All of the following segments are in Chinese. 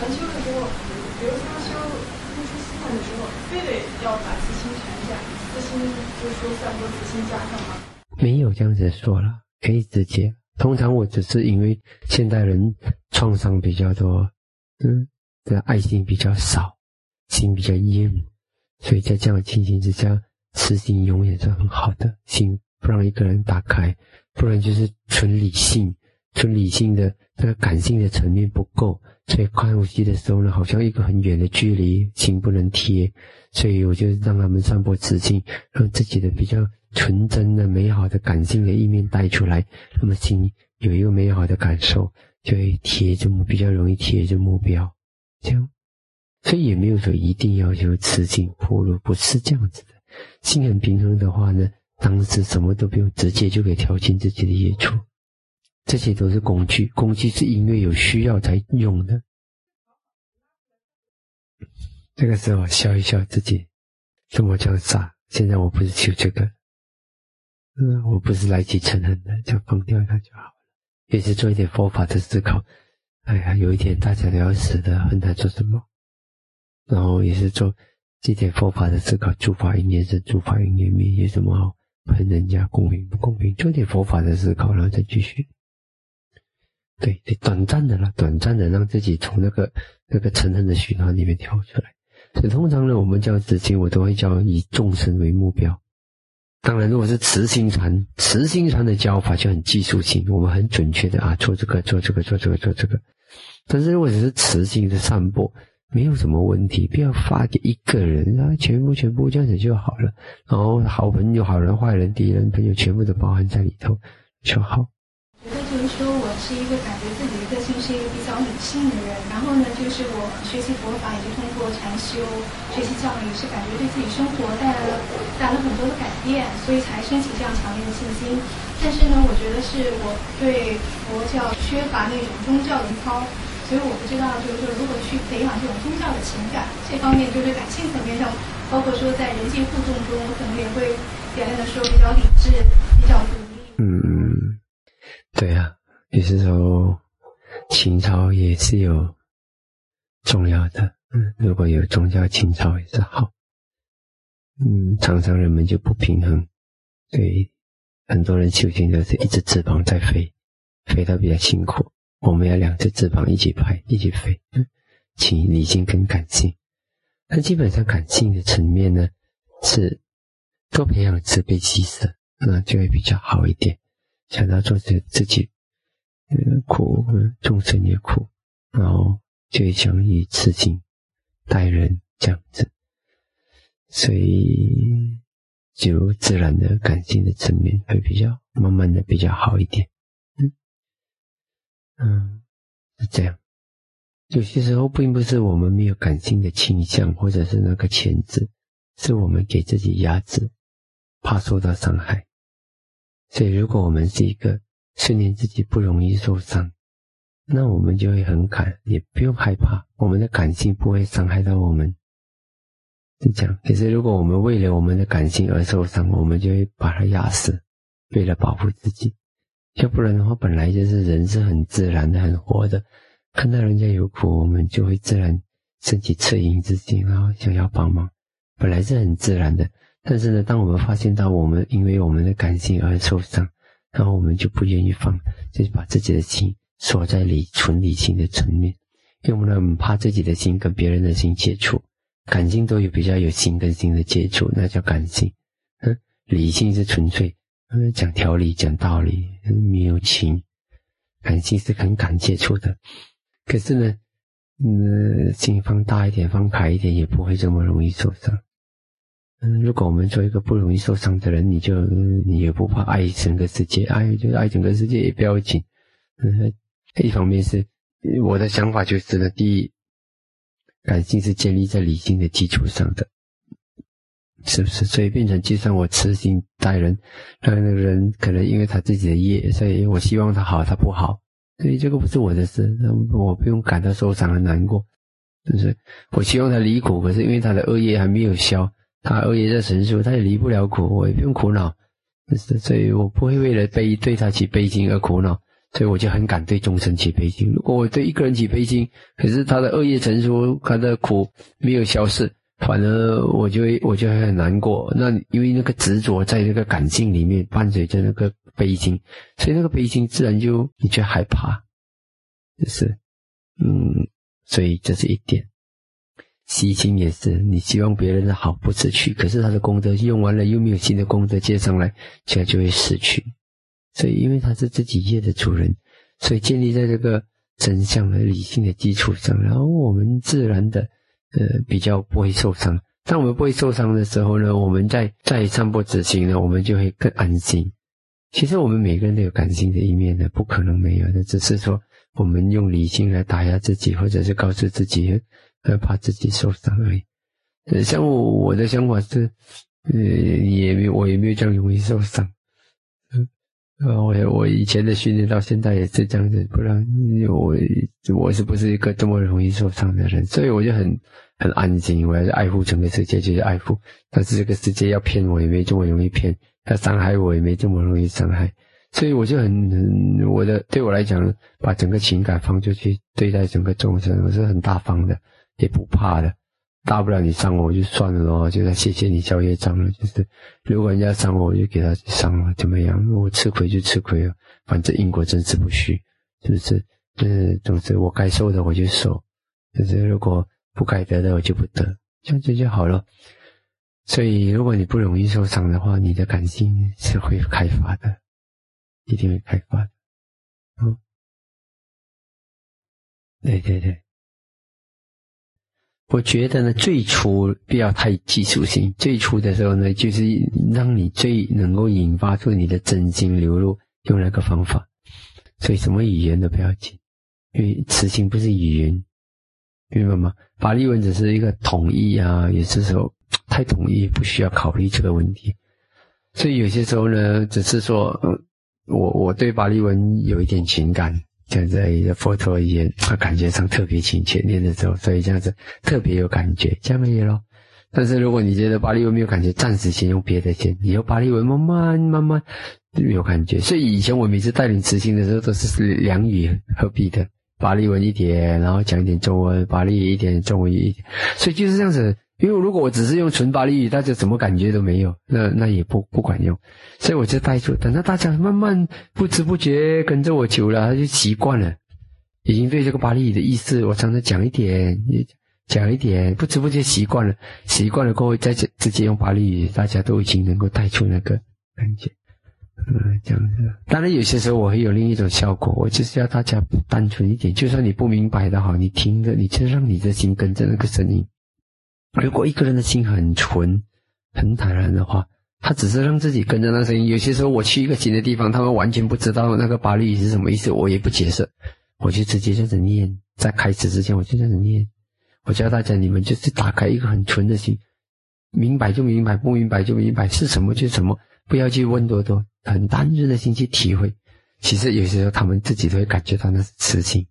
禅修的时候，比如说修呼出西汉的时候，非得要把自心沉下，自心就是说散播自心加上吗？没有这样子说了，可以直接。通常我只是因为现代人创伤比较多，嗯，的爱心比较少，心比较硬，所以在这样的情形之下，慈心永远是很好的，心不让一个人打开，不然就是纯理性，纯理性的这个感性的层面不够，所以看呼吸的时候呢，好像一个很远的距离，心不能贴，所以我就让他们散播慈心，让自己的比较。纯真的、美好的、感性的一面带出来，那么心有一个美好的感受，就会贴着，比较容易贴着目标。这样，所以也没有说一定要求持心铺路，不是这样子的。心很平衡的话呢，当时什么都不用，直接就可以调清自己的业处。这些都是工具，工具是因为有需要才用的。这个时候笑一笑自己，什么叫傻？现在我不是求这个。嗯，我不是来去嗔恨的，就放掉它就好了。也是做一点佛法的思考。哎呀，有一天大家都要死的，很难做什么？然后也是做一点佛法的思考，诸法因缘生，诸法因缘灭，有什么好恨人家公平不公平？做点佛法的思考，然后再继续。对，短暂的了，短暂的让自己从那个那个嗔恨的循环里面跳出来。所以通常呢，我们教紫金，我都会教以众生为目标。当然，如果是慈心传，慈心传的教法就很技术性，我们很准确的啊，做这个，做这个，做这个，做这个。但是如果只是慈心的散播，没有什么问题，不要发给一个人啊，全部全部这样子就好了。然后好朋友、好人、坏人、敌人、朋友，全部都包含在里头就好。觉得就是说是一个感觉自己的个性是一个比较理性的人，然后呢，就是我学习佛法也是通过禅修学习教育，是感觉对自己生活带来了带来了很多的改变，所以才升起这样强烈的信心。但是呢，我觉得是我对佛教缺乏那种宗教的操，所以我不知道就是说如何去培养这种宗教的情感，这方面就是感性层面上，包括说在人际互动中，我可能也会表现的说比较理智，比较独立。嗯。对啊，有时候情操也是有重要的。嗯，如果有宗教情操也是好。嗯，常常人们就不平衡，所以很多人修行都是一只翅膀在飞，飞得比较辛苦。我们要两只翅膀一起拍，一起飞。嗯，请理性跟感性，那基本上感性的层面呢，是多培养慈悲喜舍，那就会比较好一点。想到做自自己，嗯，苦，众生也苦，然后就会想以慈心待人这样子，所以就自然的感性的层面会比较慢慢的比较好一点，嗯，嗯，是这样。有些时候并不是我们没有感性的倾向，或者是那个潜质，是我们给自己压制，怕受到伤害。所以，如果我们是一个训练自己不容易受伤，那我们就会很敢，也不用害怕，我们的感性不会伤害到我们。是这样。可是，如果我们为了我们的感性而受伤，我们就会把它压死，为了保护自己。要不然的话，本来就是人是很自然的、很活的，看到人家有苦，我们就会自然升起恻隐之心，然后想要帮忙，本来是很自然的。但是呢，当我们发现到我们因为我们的感性而受伤，然后我们就不愿意放，就是把自己的心锁在理纯理性的层面，因为我们怕自己的心跟别人的心接触，感性都有比较有心跟心的接触，那叫感性。嗯，理性是纯粹，嗯，讲条理讲道理，没有情。感性是很敢接触的，可是呢，嗯，心放大一点，放开一点，也不会这么容易受伤。嗯，如果我们做一个不容易受伤的人，你就你也不怕爱整个世界，爱就爱整个世界也不要紧。嗯，一方面是我的想法就是呢，第一，感性是建立在理性的基础上的，是不是？所以变成就算我痴心待人，让那个人可能因为他自己的业，所以我希望他好，他不好，所以这个不是我的事，那我不用感到受伤和难过，就是我希望他离苦，可是因为他的恶业还没有消。他恶业在成熟，他也离不了苦，我也不用苦恼，所以我不会为了悲对他起悲心而苦恼，所以我就很敢对众生起悲心。如果我对一个人起悲心，可是他的恶业成熟，他的苦没有消逝，反而我就会我就会很难过。那因为那个执着在那个感性里面伴随着那个悲心，所以那个悲心自然就你就害怕，就是嗯，所以这是一点。喜心也是，你希望别人的好不失去，可是他的功德用完了，又没有新的功德接上来，这样就会失去。所以，因为他是自己业的主人，所以建立在这个真相的理性的基础上，然后我们自然的呃比较不会受伤。当我们不会受伤的时候呢，我们在在散播执行呢，我们就会更安心。其实我们每个人都有感性的一面的，不可能没有的，只是说我们用理性来打压自己，或者是告诉自己。害怕自己受伤而已。呃，像我我的想法是，呃，也没我也没有这样容易受伤。嗯，呃，我我以前的训练到现在也是这样子，不然我我是不是一个这么容易受伤的人？所以我就很很安静，我要爱护整个世界，就是爱护。但是这个世界要骗我也没这么容易骗，要伤害我也没这么容易伤害。所以我就很很我的对我来讲，把整个情感放出去对待整个众生，我是很大方的。也不怕的，大不了你伤我我就算了咯，就是谢谢你交业障了。就是如果人家伤我，我就给他伤了，怎么样？我吃亏就吃亏了，反正因果真是不虚，是不是？就是，总之我该受的我就受，就是如果不该得的我就不得，这样子就好了。所以如果你不容易受伤的话，你的感性是会开发的，一定会开发的。嗯，对对对。我觉得呢，最初不要太技术性。最初的时候呢，就是让你最能够引发出你的真心流露，用那个方法。所以什么语言都不要紧，因为词性不是语言，明白吗？法律文只是一个统一啊，有些时候太统一，不需要考虑这个问题。所以有些时候呢，只是说，我我对法律文有一点情感。像在佛陀语言，他感觉上特别亲切，念的时候，所以这样子特别有感觉，这样也咯。但是如果你觉得巴利文没有感觉，暂时先用别的先，以后巴利文慢慢慢慢有感觉。所以以前我每次带领执行的时候，都是两语合璧的，巴利文一点，然后讲一点中文，巴利一点，中文一点，所以就是这样子。因为如果我只是用纯巴利语，大家什么感觉都没有，那那也不不管用，所以我就带出，等到大家慢慢不知不觉跟着我久了，他就习惯了，已经对这个巴利语的意思，我常常讲一点，讲一点，不知不觉习惯了，习惯了过后再直接用巴利语，大家都已经能够带出那个感觉，嗯，这样子。当然有些时候我会有另一种效果，我就是要大家单纯一点，就算你不明白的哈，你听着，你就让你的心跟着那个声音。如果一个人的心很纯、很坦然的话，他只是让自己跟着那声音。有些时候我去一个新的地方，他们完全不知道那个巴利语是什么意思，我也不解释，我就直接这样子念。在开始之前，我就这样子念。我教大家，你们就是打开一个很纯的心，明白就明白，不明白就明白，是什么就什么，不要去问多多，很单纯的心去体会。其实有些时候他们自己都会感觉到那是痴心，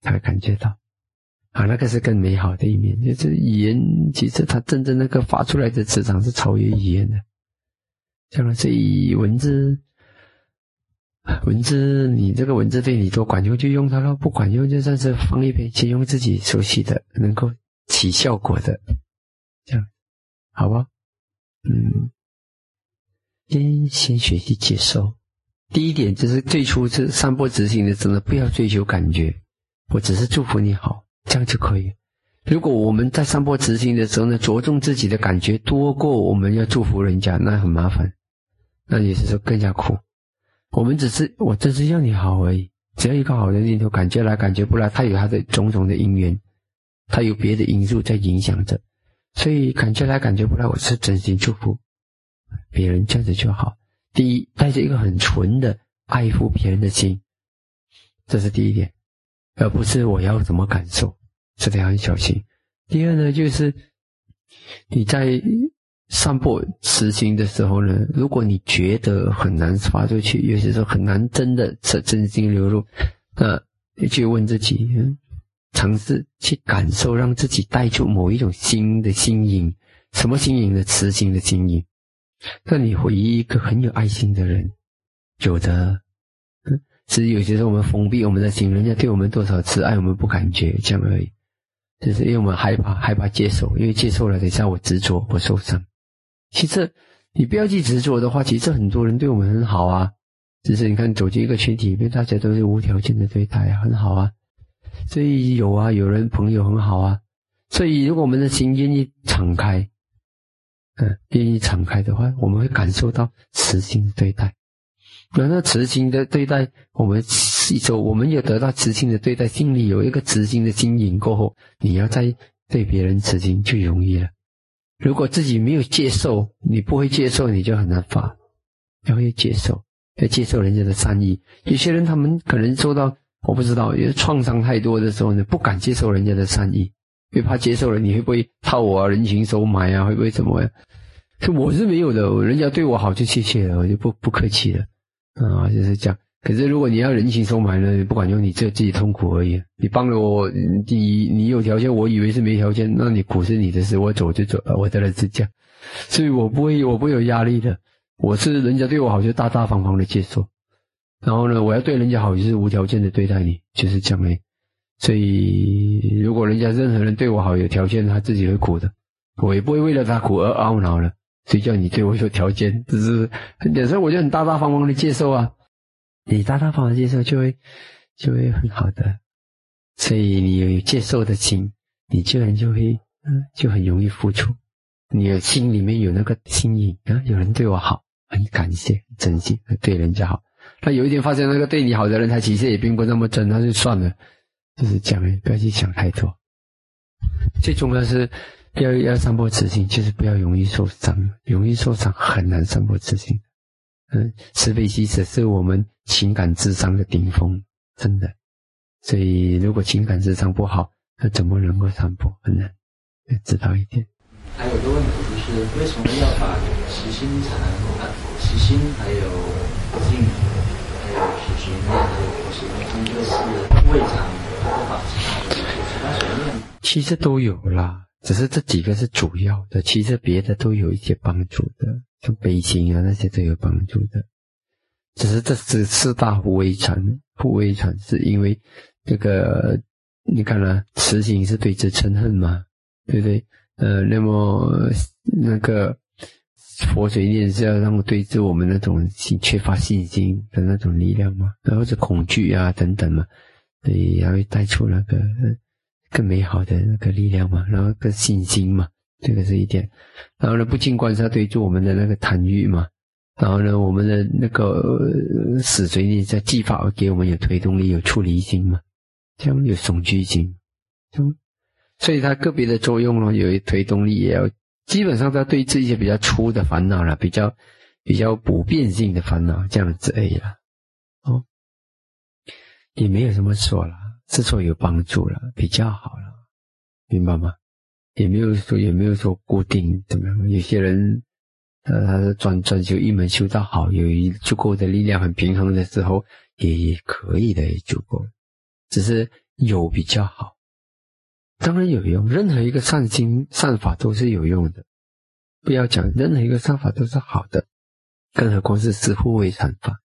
他会感觉到。啊，那个是更美好的一面，就是语言，其实它真正那个发出来的磁场是超越语言的。像这样，所以文字，文字，你这个文字对你多管用就用它了，不管用就算是放一边，先用自己熟悉的，能够起效果的，这样，好吧？嗯，先先学习接受。第一点就是最初是散播执行的时候，不要追求感觉，我只是祝福你好。这样就可以。如果我们在上坡执行的时候呢，着重自己的感觉多过我们要祝福人家，那很麻烦，那也是说更加苦。我们只是我只是要你好而已，只要一个好的念头，感觉来感觉不来，他有他的种种的因缘，他有别的因素在影响着，所以感觉来感觉不来，我是真心祝福别人，这样子就好。第一，带着一个很纯的爱护别人的心，这是第一点。而不是我要怎么感受，这点很小心。第二呢，就是你在散播慈心的时候呢，如果你觉得很难发出去，有些时候很难真的真真心流露，那你去问自己，尝试去感受，让自己带出某一种新的心音，什么心音呢？慈心的心音。那你会一个很有爱心的人，有的。只是有些时候我们封闭我们的心，人家对我们多少慈爱，我们不感觉这样而已。就是因为我们害怕，害怕接受，因为接受了，等一下我执着，我受伤。其实你不要去执着的话，其实很多人对我们很好啊。只是你看走进一个群体里面，大家都是无条件的对待，很好啊。所以有啊，有人朋友很好啊。所以如果我们的心愿意敞开，嗯，愿意敞开的话，我们会感受到慈心的对待。那那慈心的对待，我们吸收，我们也得到慈心的对待，心里有一个慈心的经营过后，你要再对别人慈心就容易了。如果自己没有接受，你不会接受，你就很难发。要会接受，要接受人家的善意。有些人他们可能受到我不知道，因为创伤太多的时候呢，不敢接受人家的善意，因为怕接受了你会不会套我啊，人情收买啊，会不会怎么样？我是没有的，人家对我好就谢谢了，我就不不客气了。啊，就是这样。可是如果你要人情收买呢，不管用，你只自己痛苦而已。你帮了我，你你有条件，我以为是没条件，那你苦是你的事，我走就走了，我的人是这样，所以我不会，我不会有压力的。我是人家对我好，就大大方方的接受。然后呢，我要对人家好，就是无条件的对待你，就是这样的。所以如果人家任何人对我好，有条件，他自己会苦的，我也不会为了他苦而懊恼了。谁叫你对我有条件？只是有时候我就很大大方方的接受啊，你大大方方接受就会就会很好的，所以你有接受的心，你自然就会嗯就很容易付出。你的心里面有那个心意啊，有人对我好，很感谢，珍惜，对人家好。他有一天发现那个对你好的人，他其实也并不那么真，那就算了，就是讲不要去想太多。最重要是。要要散播慈心，就是不要容易受伤，容易受伤很难散播慈心。嗯，慈悲心只是我们情感智商的顶峰，真的。所以如果情感智商不好，那怎么能够散播？很难。要知道一点。还有一个问题就是，为什么要把慈心禅啊、慈心还有静，还有慈心念、还有佛心，三个是未尝不把其他的其他所念？其实都有啦。只是这几个是主要的，其实别的都有一些帮助的，像悲心啊那些都有帮助的。只是这是四大不微禅，不微禅是因为这个，你看了慈心是对之嗔恨嘛，对不对？呃，那么那个佛水念是要让我对治我们那种信缺乏信心的那种力量嘛，然后是恐惧啊等等嘛，所以也会带出那个。更美好的那个力量嘛，然后更信心嘛，这个是一点。然后呢，不净观杀对住我们的那个贪欲嘛，然后呢，我们的那个死随念在技法给我们有推动力、有处理心嘛，这样有恐惧心，所以它个别的作用呢，有推动力，也要基本上它对治一些比较粗的烦恼了，比较比较普遍性的烦恼这样子而已了，哦，也没有什么说了。是说有帮助了，比较好了，明白吗？也没有说也没有说固定怎么样。有些人，呃，他专专修一门修到好，有一足够的力量，很平衡的时候，也可以的，也足够。只是有比较好，当然有用。任何一个善心善法都是有用的，不要讲任何一个善法都是好的，更何况是四护卫禅法。